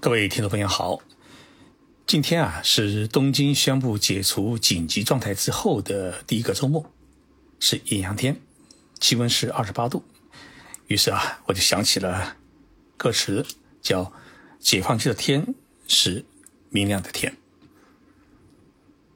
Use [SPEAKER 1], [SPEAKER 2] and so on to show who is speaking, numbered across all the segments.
[SPEAKER 1] 各位听众朋友好，今天啊是东京宣布解除紧急状态之后的第一个周末，是艳阳天，气温是二十八度。于是啊，我就想起了歌词，叫“解放区的天是明亮的天”。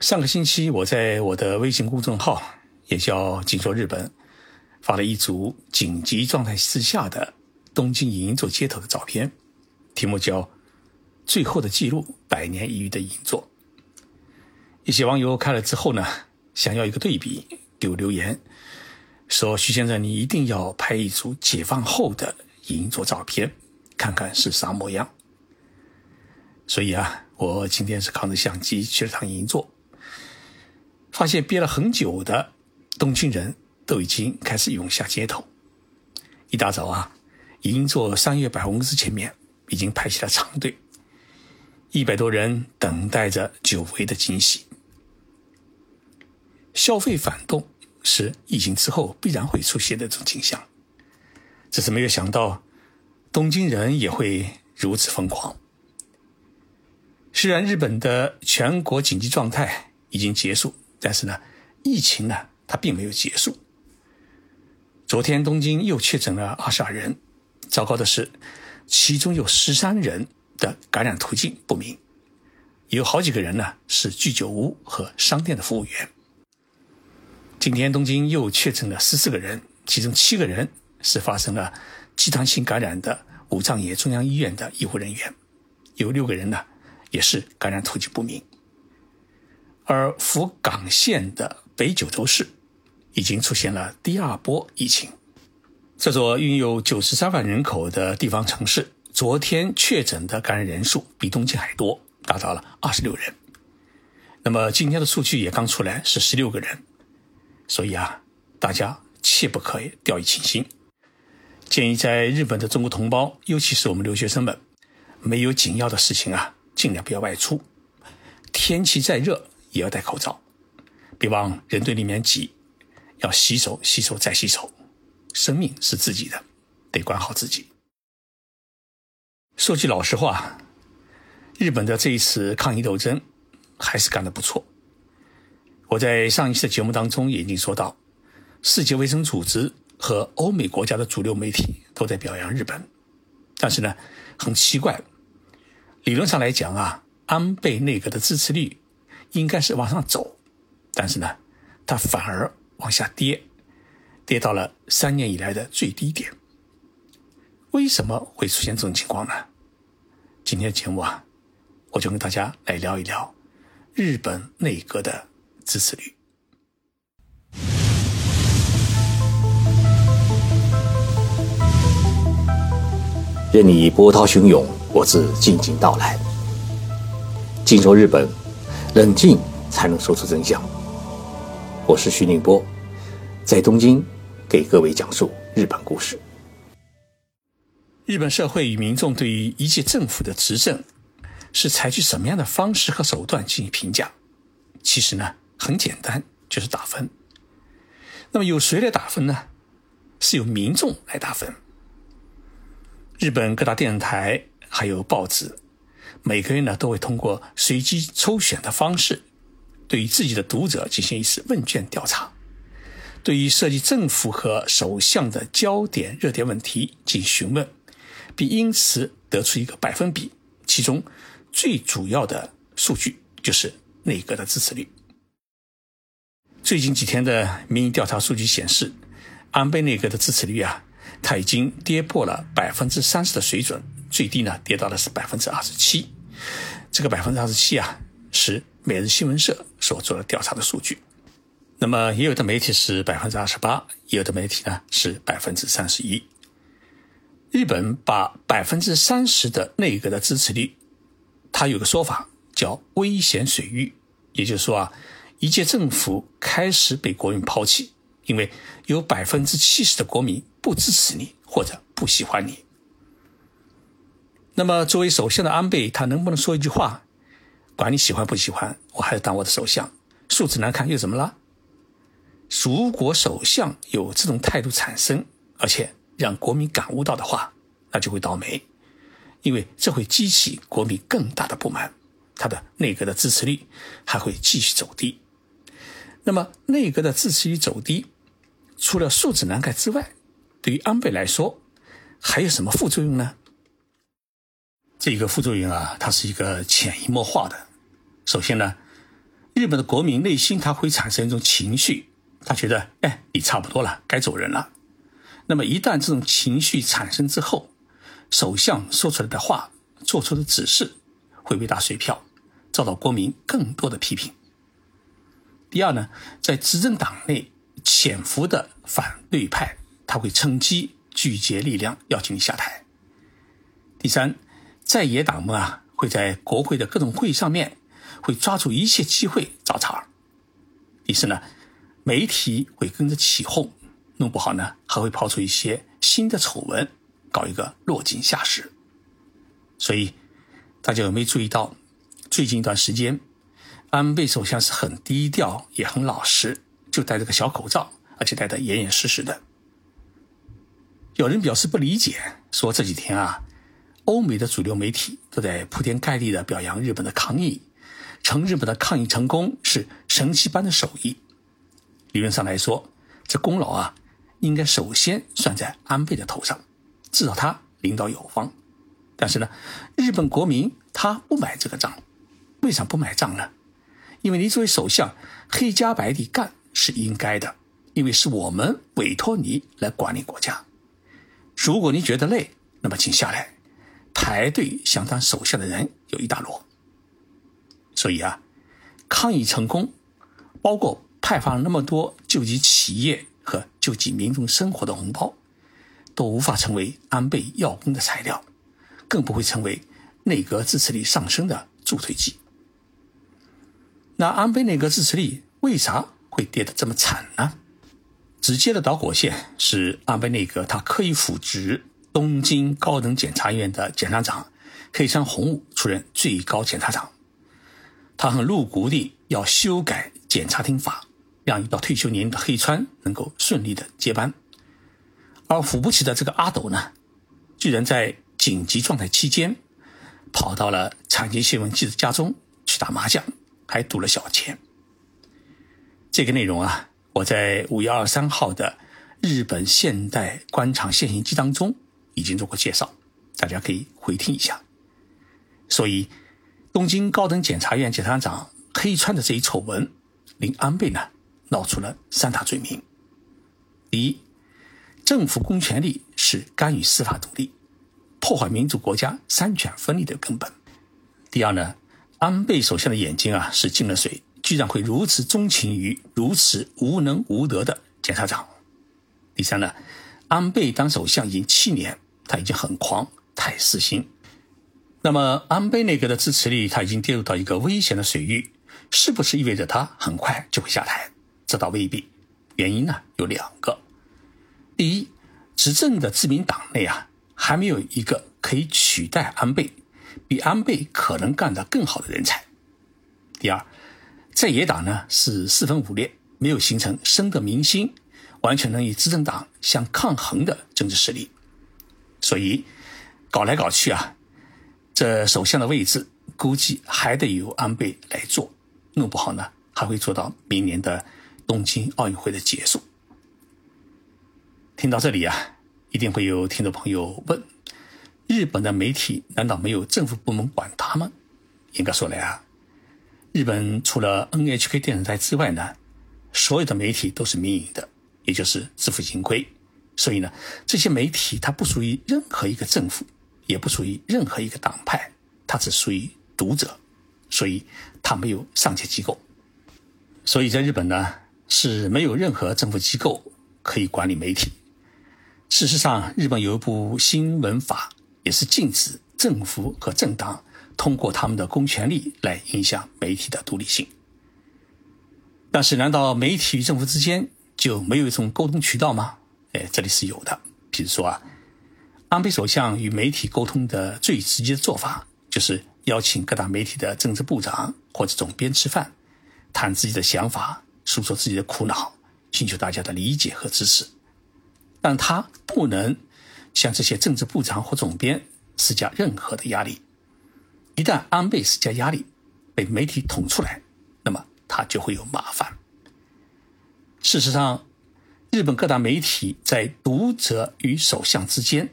[SPEAKER 1] 上个星期，我在我的微信公众号，也叫“静说日本”，发了一组紧急状态之下的东京银座街头的照片，题目叫。最后的记录，百年一遇的银座。一些网友看了之后呢，想要一个对比，给我留言说：“徐先生，你一定要拍一组解放后的银座照片，看看是啥模样。”所以啊，我今天是扛着相机去了趟银座，发现憋了很久的东京人都已经开始涌下街头。一大早啊，银座商业百货公司前面已经排起了长队。一百多人等待着久违的惊喜。消费反动是疫情之后必然会出现的这种景象，只是没有想到东京人也会如此疯狂。虽然日本的全国紧急状态已经结束，但是呢，疫情呢它并没有结束。昨天东京又确诊了二十二人，糟糕的是，其中有十三人。的感染途径不明，有好几个人呢是居酒屋和商店的服务员。今天东京又确诊了十四个人，其中七个人是发生了集团性感染的武藏野中央医院的医护人员，有六个人呢也是感染途径不明。而福冈县的北九州市已经出现了第二波疫情，这座拥有九十三万人口的地方城市。昨天确诊的感染人数比东京还多，达到了二十六人。那么今天的数据也刚出来，是十六个人。所以啊，大家切不可以掉以轻心。建议在日本的中国同胞，尤其是我们留学生们，没有紧要的事情啊，尽量不要外出。天气再热也要戴口罩，别往人堆里面挤，要洗手、洗手再洗手。生命是自己的，得管好自己。说句老实话，日本的这一次抗疫斗争还是干得不错。我在上一期的节目当中也已经说到，世界卫生组织和欧美国家的主流媒体都在表扬日本，但是呢，很奇怪，理论上来讲啊，安倍内阁的支持率应该是往上走，但是呢，它反而往下跌，跌到了三年以来的最低点。为什么会出现这种情况呢？今天的节目啊，我就跟大家来聊一聊日本内阁的支持率。
[SPEAKER 2] 任你波涛汹涌，我自静静到来。静说日本，冷静才能说出真相。我是徐宁波，在东京给各位讲述日本故事。
[SPEAKER 1] 日本社会与民众对于一届政府的执政是采取什么样的方式和手段进行评价？其实呢，很简单，就是打分。那么由谁来打分呢？是由民众来打分。日本各大电视台还有报纸，每个月呢都会通过随机抽选的方式，对于自己的读者进行一次问卷调查，对于涉及政府和首相的焦点热点问题进行询问。并因此得出一个百分比，其中最主要的数据就是内阁的支持率。最近几天的民意调查数据显示，安倍内阁的支持率啊，它已经跌破了百分之三十的水准，最低呢跌到的是百分之二十七。这个百分之二十七啊，是每日新闻社所做的调查的数据。那么也有的媒体是百分之二十八，也有的媒体呢是百分之三十一。日本把百分之三十的内阁的支持率，它有个说法叫“危险水域”，也就是说啊，一届政府开始被国民抛弃，因为有百分之七十的国民不支持你或者不喜欢你。那么，作为首相的安倍，他能不能说一句话，管你喜欢不喜欢，我还是当我的首相？数字难看又怎么了？如果首相有这种态度产生，而且。让国民感悟到的话，那就会倒霉，因为这会激起国民更大的不满，他的内阁的支持率还会继续走低。那么，内阁的支持率走低，除了素质难改之外，对于安倍来说，还有什么副作用呢？这个副作用啊，它是一个潜移默化的。首先呢，日本的国民内心他会产生一种情绪，他觉得，哎，你差不多了，该走人了。那么一旦这种情绪产生之后，首相说出来的话、做出的指示会被打水漂，遭到国民更多的批评。第二呢，在执政党内潜伏的反对派，他会趁机聚集力量要求你下台。第三。在野党们啊，会在国会的各种会议上面，会抓住一切机会找茬。第四呢，媒体会跟着起哄，弄不好呢，还会抛出一些新的丑闻，搞一个落井下石。所以，大家有没有注意到，最近一段时间，安倍首相是很低调，也很老实，就戴着个小口罩，而且戴得严严实实的。有人表示不理解，说这几天啊。欧美的主流媒体都在铺天盖地的表扬日本的抗疫，称日本的抗疫成功是神奇般的手艺。理论上来说，这功劳啊，应该首先算在安倍的头上，至少他领导有方。但是呢，日本国民他不买这个账，为啥不买账呢？因为你作为首相，黑加白地干是应该的，因为是我们委托你来管理国家。如果你觉得累，那么请下来。排队想当首相的人有一大摞，所以啊，抗议成功，包括派发了那么多救济企业救济民众生活的红包，都无法成为安倍要功的材料，更不会成为内阁支持率上升的助推剂。那安倍内阁支持率为啥会跌得这么惨呢？直接的导火线是安倍内阁他刻意扶植。东京高等检察院的检察长黑川弘武出任最高检察长，他很露骨地要修改检察厅法，让已到退休年龄的黑川能够顺利的接班。而扶不起的这个阿斗呢，居然在紧急状态期间，跑到了产经新闻记者家中去打麻将，还赌了小钱。这个内容啊，我在五月二十三号的日本现代官场现形记当中。已经做过介绍，大家可以回听一下。所以，东京高等检察院检察长黑川的这一丑闻，令安倍呢闹出了三大罪名：第一，政府公权力是干预司法独立、破坏民主国家三权分立的根本；第二呢，安倍首相的眼睛啊是进了水，居然会如此钟情于如此无能无德的检察长；第三呢，安倍当首相已经七年。他已经很狂，太私心。那么安倍内阁的支持率，他已经跌入到一个危险的水域，是不是意味着他很快就会下台？这倒未必。原因呢有两个：第一，执政的自民党内啊，还没有一个可以取代安倍、比安倍可能干得更好的人才；第二，在野党呢是四分五裂，没有形成深得民心、完全能与执政党相抗衡的政治实力。所以，搞来搞去啊，这首相的位置估计还得由安倍来做，弄不好呢，还会做到明年的东京奥运会的结束。听到这里啊，一定会有听众朋友问：日本的媒体难道没有政府部门管他吗？应该说来啊，日本除了 NHK 电视台之外呢，所有的媒体都是民营的，也就是自负盈亏。所以呢，这些媒体它不属于任何一个政府，也不属于任何一个党派，它只属于读者，所以它没有上级机构。所以在日本呢，是没有任何政府机构可以管理媒体。事实上，日本有一部新闻法，也是禁止政府和政党通过他们的公权力来影响媒体的独立性。但是，难道媒体与政府之间就没有一种沟通渠道吗？哎，这里是有的。比如说啊，安倍首相与媒体沟通的最直接的做法，就是邀请各大媒体的政治部长或者总编吃饭，谈自己的想法，诉说自己的苦恼，寻求大家的理解和支持。但他不能向这些政治部长或总编施加任何的压力。一旦安倍施加压力被媒体捅出来，那么他就会有麻烦。事实上，日本各大媒体在读者与首相之间，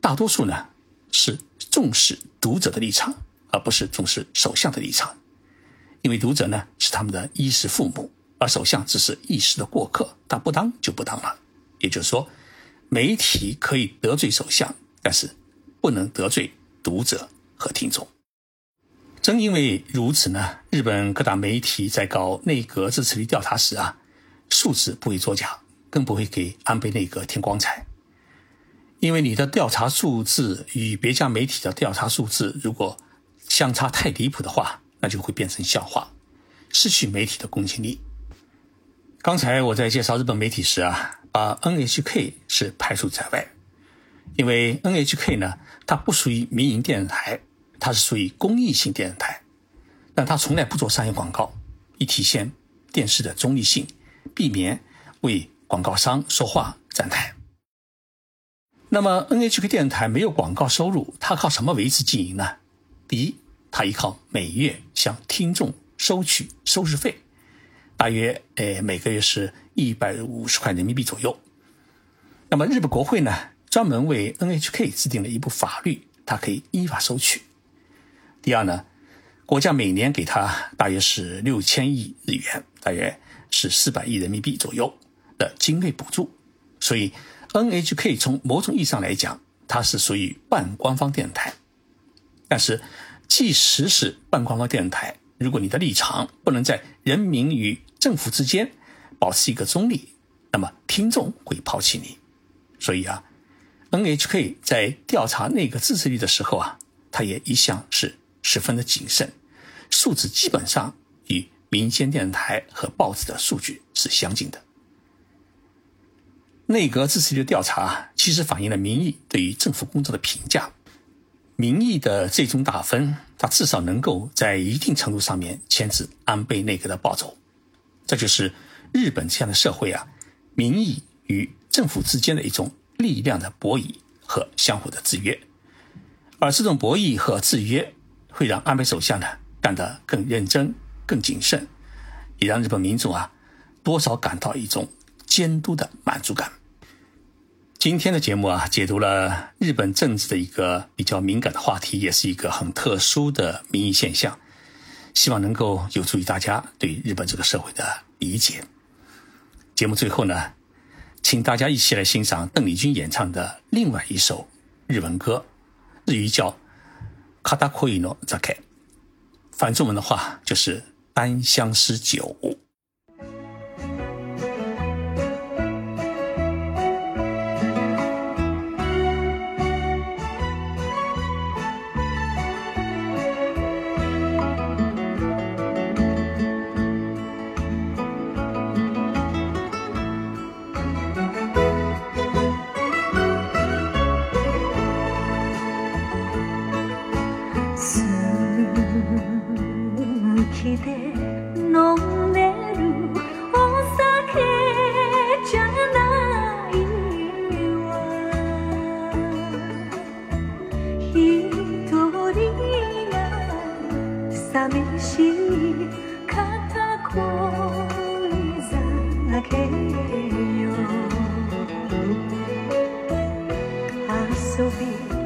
[SPEAKER 1] 大多数呢是重视读者的立场，而不是重视首相的立场。因为读者呢是他们的衣食父母，而首相只是一时的过客，他不当就不当了。也就是说，媒体可以得罪首相，但是不能得罪读者和听众。正因为如此呢，日本各大媒体在搞内阁支持率调查时啊，数字不会作假，更不会给安倍内阁添光彩。因为你的调查数字与别家媒体的调查数字如果相差太离谱的话，那就会变成笑话，失去媒体的公信力。刚才我在介绍日本媒体时啊，把 NHK 是排除在外，因为 NHK 呢，它不属于民营电视台，它是属于公益性电视台，但它从来不做商业广告，以体现电视的中立性，避免为广告商说话站台。那么 NHK 电视台没有广告收入，它靠什么维持经营呢？第一。他依靠每月向听众收取收视费，大约呃每个月是一百五十块人民币左右。那么日本国会呢，专门为 NHK 制定了一部法律，它可以依法收取。第二呢，国家每年给他大约是六千亿日元，大约是四百亿人民币左右的经费补助，所以 NHK 从某种意义上来讲，它是属于半官方电台，但是。即使是半官方电视台，如果你的立场不能在人民与政府之间保持一个中立，那么听众会抛弃你。所以啊，NHK 在调查内阁支持率的时候啊，它也一向是十分的谨慎，数字基本上与民间电视台和报纸的数据是相近的。内阁支持率调查啊其实反映了民意对于政府工作的评价。民意的最终打分，它至少能够在一定程度上面牵制安倍内阁的暴走。这就是日本这样的社会啊，民意与政府之间的一种力量的博弈和相互的制约。而这种博弈和制约，会让安倍首相呢干得更认真、更谨慎，也让日本民众啊多少感到一种监督的满足感。今天的节目啊，解读了日本政治的一个比较敏感的话题，也是一个很特殊的民意现象，希望能够有助于大家对日本这个社会的理解。节目最后呢，请大家一起来欣赏邓丽君演唱的另外一首日文歌，日语叫《卡达库伊诺扎克》，反中文的话就是《单相思酒》。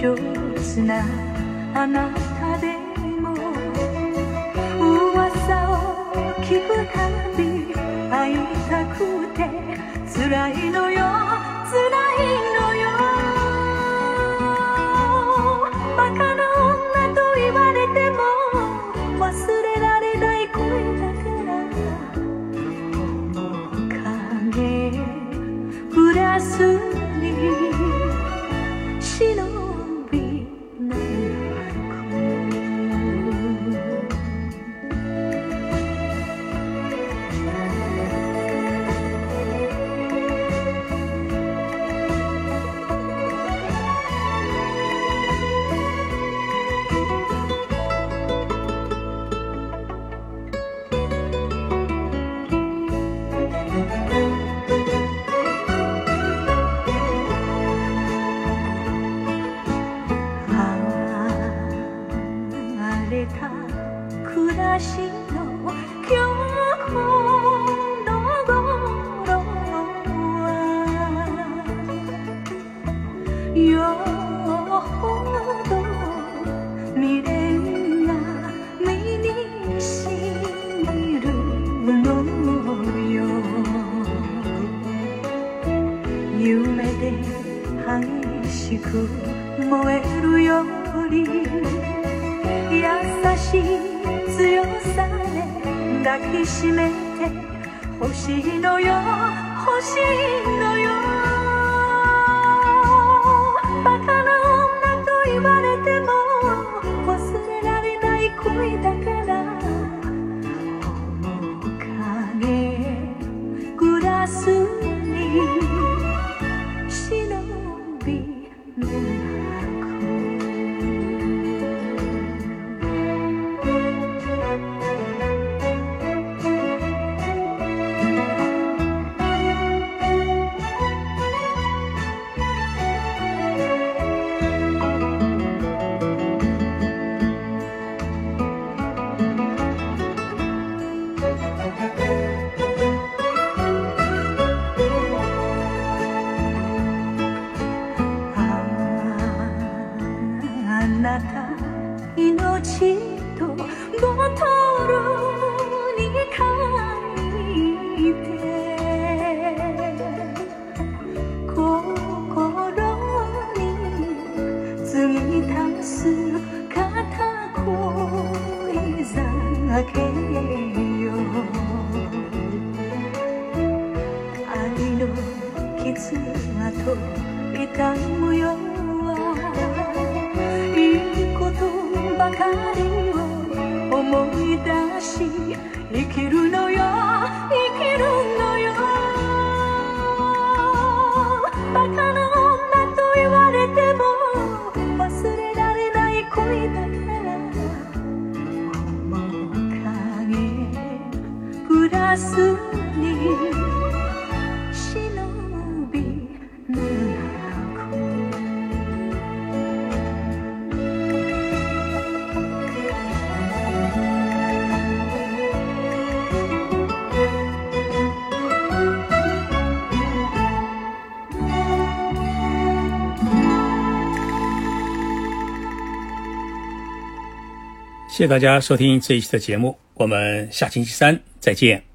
[SPEAKER 3] あなたでも噂を聞くたび会いたくて辛いのだけよ。愛の絆と痛むよいいことばかりを思い出し生きるのよ。是你
[SPEAKER 1] 谢谢大家收听这一期的节目我们下星期三再见。